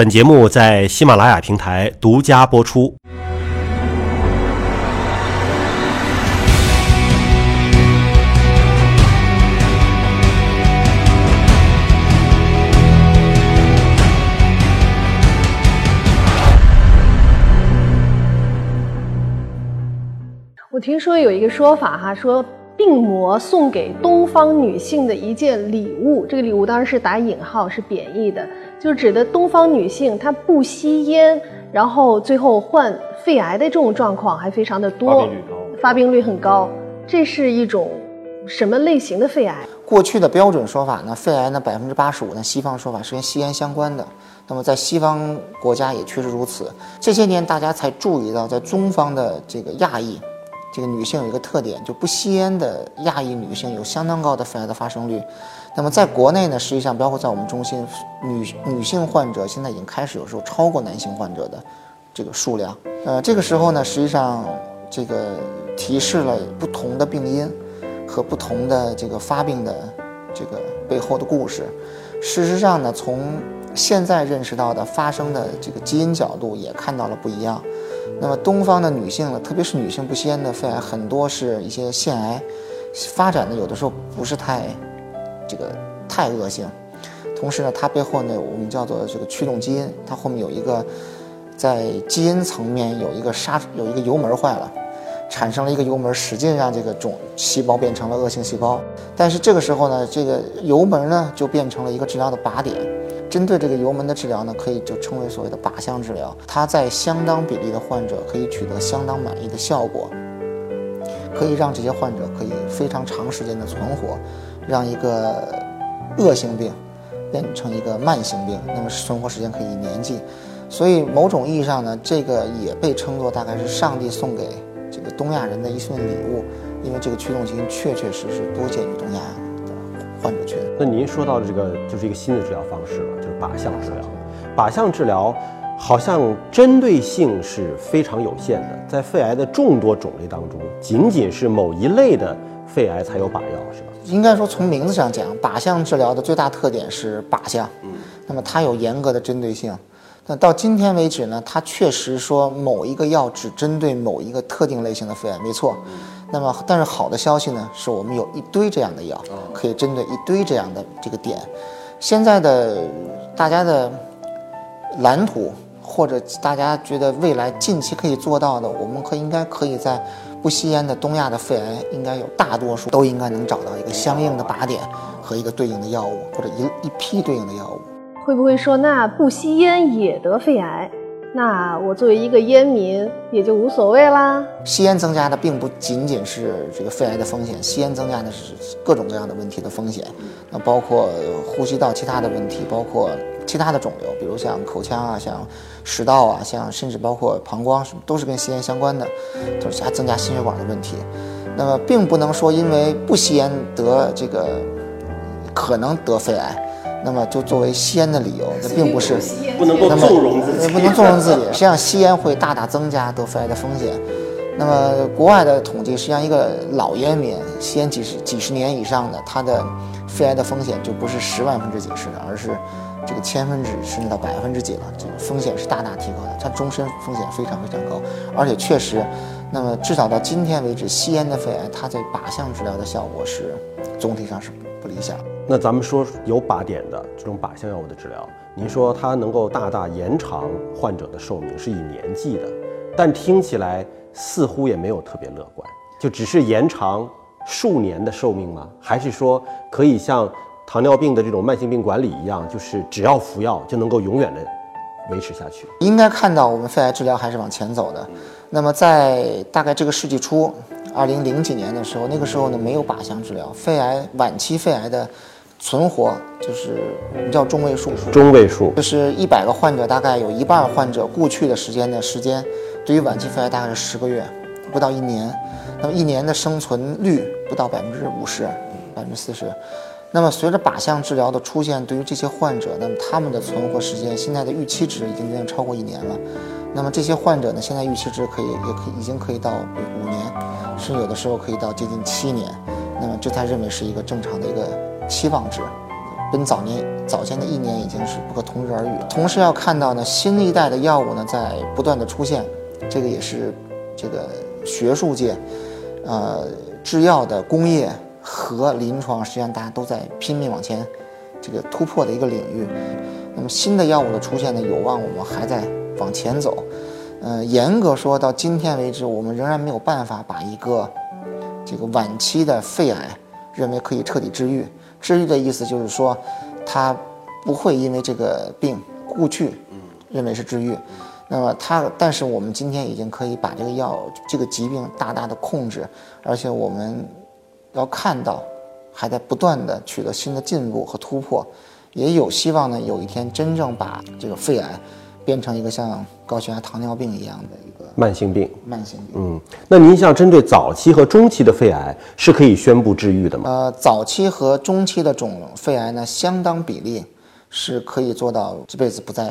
本节目在喜马拉雅平台独家播出。我听说有一个说法哈，说病魔送给东方女性的一件礼物，这个礼物当然是打引号，是贬义的，就指的东方女性她不吸烟，然后最后患肺癌的这种状况还非常的多，发病率高发病率很高。这是一种什么类型的肺癌？过去的标准说法呢，肺癌呢百分之八十五呢，西方说法是跟吸烟相关的。那么在西方国家也确实如此。这些年大家才注意到，在中方的这个亚裔，这个女性有一个特点，就不吸烟的亚裔女性有相当高的肺癌的发生率。那么在国内呢，实际上包括在我们中心，女女性患者现在已经开始有时候超过男性患者的这个数量。呃，这个时候呢，实际上这个提示了不同的病因和不同的这个发病的这个背后的故事。事实上呢，从现在认识到的发生的这个基因角度也看到了不一样。那么东方的女性呢，特别是女性不吸烟的肺癌，很多是一些腺癌，发展的有的时候不是太这个太恶性。同时呢，它背后呢，我们叫做这个驱动基因，它后面有一个在基因层面有一个刹有一个油门坏了，产生了一个油门，使劲让这个种细胞变成了恶性细胞。但是这个时候呢，这个油门呢就变成了一个治疗的靶点。针对这个油门的治疗呢，可以就称为所谓的靶向治疗。它在相当比例的患者可以取得相当满意的效果，可以让这些患者可以非常长时间的存活，让一个恶性病变成一个慢性病，那么存活时间可以年计。所以某种意义上呢，这个也被称作大概是上帝送给这个东亚人的一份礼物，因为这个驱动基因确确实实多见于东亚的患者群。那您说到的这个就是一个新的治疗方式了，就是靶向治疗。靶向治疗好像针对性是非常有限的，在肺癌的众多种类当中，仅仅是某一类的肺癌才有靶药，是吧？应该说，从名字上讲，靶向治疗的最大特点是靶向，嗯，那么它有严格的针对性。那到今天为止呢，它确实说某一个药只针对某一个特定类型的肺癌，没错。那么，但是好的消息呢，是我们有一堆这样的药，可以针对一堆这样的这个点。现在的大家的蓝图，或者大家觉得未来近期可以做到的，我们可应该可以在不吸烟的东亚的肺癌，应该有大多数都应该能找到一个相应的靶点和一个对应的药物，或者一一批对应的药物。会不会说那不吸烟也得肺癌？那我作为一个烟民也就无所谓啦。吸烟增加的并不仅仅是这个肺癌的风险，吸烟增加的是各种各样的问题的风险，那包括呼吸道其他的问题，包括其他的肿瘤，比如像口腔啊、像食道啊、像甚至包括膀胱，什么都是跟吸烟相关的，都是还增加心血管的问题。那么并不能说因为不吸烟得这个可能得肺癌。那么就作为吸烟的理由，那并不是不能够那么纵容自己，不能纵容自己。实际上，吸烟会大大增加得肺癌的风险。那么国外的统计，实际上一个老烟民吸烟几十几十年以上的，他的肺癌的风险就不是十万分之几十的，而是这个千分之甚至到百分之几了，这个风险是大大提高的，它终身风险非常非常高。而且确实，那么至少到今天为止，吸烟的肺癌，它在靶向治疗的效果是总体上是不理想。那咱们说有靶点的这种靶向药物的治疗，您说它能够大大延长患者的寿命，是以年计的，但听起来似乎也没有特别乐观，就只是延长数年的寿命吗？还是说可以像糖尿病的这种慢性病管理一样，就是只要服药就能够永远的维持下去？应该看到我们肺癌治疗还是往前走的。那么在大概这个世纪初，二零零几年的时候，那个时候呢没有靶向治疗，肺癌晚期肺癌的存活就是我们叫中位数，中位数就是一百个患者大概有一半患者故去的时间的时间，对于晚期肺癌大概是十个月，不到一年。那么一年的生存率不到百分之五十，百分之四十。那么随着靶向治疗的出现，对于这些患者，那么他们的存活时间现在的预期值已经远远超过一年了。那么这些患者呢，现在预期值可以也可以已经可以到五年，甚至有的时候可以到接近七年。那么这才认为是一个正常的一个期望值。跟早年早前的一年已经是不可同日而语了。同时要看到呢，新一代的药物呢在不断的出现，这个也是这个学术界，呃，制药的工业和临床实际上大家都在拼命往前这个突破的一个领域。那么新的药物的出现呢，有望我们还在往前走。呃，严格说到今天为止，我们仍然没有办法把一个这个晚期的肺癌认为可以彻底治愈。治愈的意思就是说，它不会因为这个病故去认为是治愈。那么它，但是我们今天已经可以把这个药这个疾病大大的控制，而且我们要看到还在不断的取得新的进步和突破，也有希望呢，有一天真正把这个肺癌。变成一个像高血压、糖尿病一样的一个慢性病。慢性病。嗯，那您像针对早期和中期的肺癌是可以宣布治愈的吗？呃，早期和中期的肿肺癌呢，相当比例是可以做到这辈子不再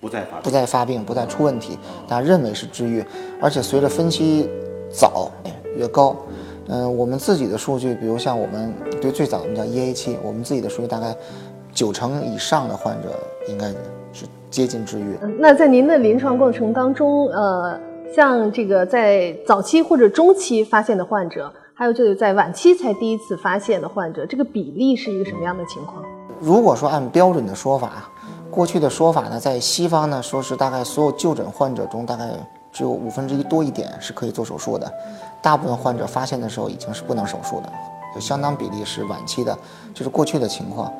不再发不再发病、不再出问题，大家认为是治愈，而且随着分期早越高，嗯，我们自己的数据，比如像我们对最早我们叫 EA 期，我们自己的数据大概九成以上的患者应该。是接近治愈。那在您的临床过程当中，呃，像这个在早期或者中期发现的患者，还有就是在晚期才第一次发现的患者，这个比例是一个什么样的情况？如果说按标准的说法，过去的说法呢，在西方呢，说是大概所有就诊患者中，大概只有五分之一多一点是可以做手术的，大部分患者发现的时候已经是不能手术的，有相当比例是晚期的，这是过去的情况。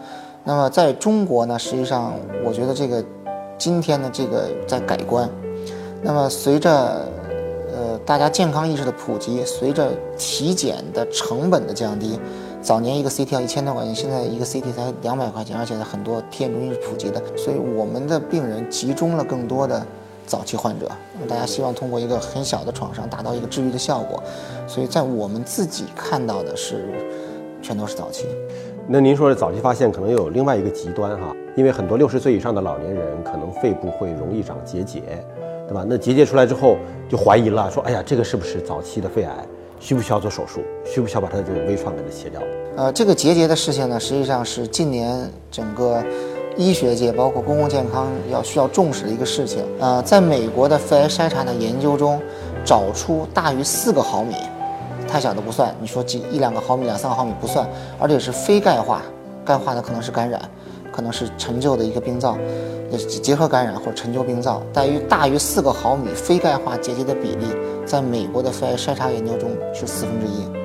那么在中国呢，实际上我觉得这个今天的这个在改观。那么随着呃大家健康意识的普及，随着体检的成本的降低，早年一个 CT 要一千多块钱，现在一个 CT 才两百块钱，而且很多体检中心是普及的，所以我们的病人集中了更多的早期患者。大家希望通过一个很小的创伤达到一个治愈的效果，所以在我们自己看到的是，全都是早期。那您说的早期发现可能有另外一个极端哈，因为很多六十岁以上的老年人可能肺部会容易长结节，对吧？那结节出来之后就怀疑了，说哎呀，这个是不是早期的肺癌？需不需要做手术？需不需要把它这个微创给它切掉？呃，这个结节的事情呢，实际上是近年整个医学界包括公共健康要需要重视的一个事情。呃，在美国的肺癌筛查的研究中，找出大于四个毫米。太小的不算，你说几一两个毫米、两三个毫米不算，而且是非钙化，钙化的可能是感染，可能是陈旧的一个病灶，结核感染或者陈旧病灶。大于大于四个毫米非钙化结节的比例，在美国的肺癌筛查研究中是四分之一。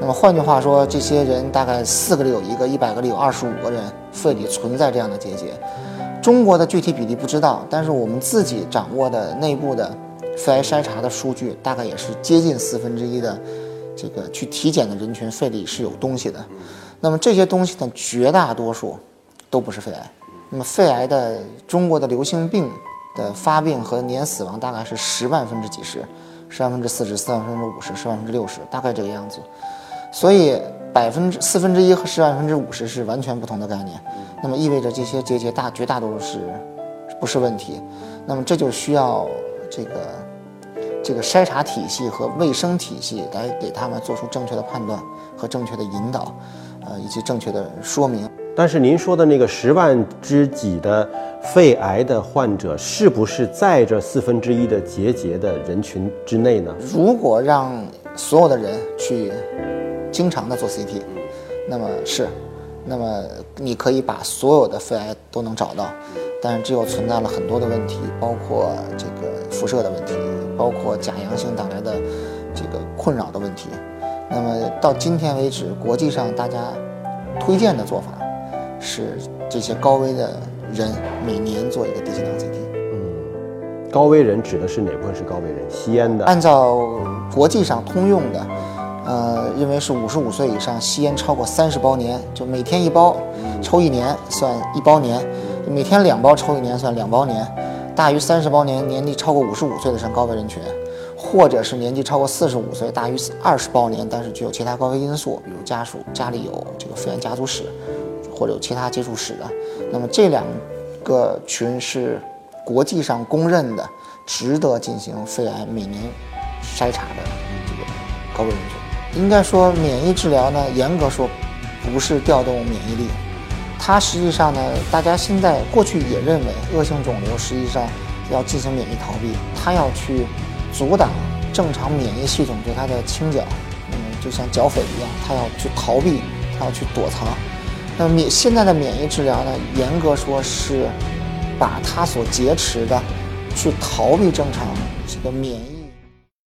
那么换句话说，这些人大概四个里有一个，一百个里有二十五个人肺里存在这样的结节。中国的具体比例不知道，但是我们自己掌握的内部的肺癌筛查的数据，大概也是接近四分之一的。这个去体检的人群肺里是有东西的，那么这些东西呢，绝大多数都不是肺癌。那么肺癌的中国的流行病的发病和年死亡大概是十万分之几十，十万分之四十、四万分之五十、十万分之六十，大概这个样子。所以百分之四分之一和十万分之五十是完全不同的概念。那么意味着这些结节大绝大多数是不是问题？那么这就需要这个。这个筛查体系和卫生体系来给他们做出正确的判断和正确的引导，呃，以及正确的说明。但是您说的那个十万之几的肺癌的患者，是不是在这四分之一的结节的人群之内呢？如果让所有的人去经常的做 CT，那么是，那么你可以把所有的肺癌都能找到，但是这又存在了很多的问题，包括这个辐射的问题。包括假阳性带来的这个困扰的问题，那么到今天为止，国际上大家推荐的做法是这些高危的人每年做一个低血糖 CT。嗯，高危人指的是哪部分是高危人？吸烟的？按照国际上通用的，呃，认为是五十五岁以上吸烟超过三十包年，就每天一包，抽一年算一包年；每天两包抽一年算两包年。大于三十包年，年纪超过五十五岁的算高危人群，或者是年纪超过四十五岁，大于二十包年，但是具有其他高危因素，比如家属家里有这个肺炎家族史，或者有其他接触史的，那么这两个群是国际上公认的，值得进行肺癌每年筛查的这个高危人群。应该说，免疫治疗呢，严格说不是调动免疫力，它实际上呢，大家现在过去也认为恶性肿瘤实际上要进行免疫逃避，它要去阻挡正常免疫系统对它的清剿，嗯，就像剿匪一样，它要去逃避，它要去躲藏。那免现在的免疫治疗呢，严格说是把它所劫持的去逃避正常这个免疫。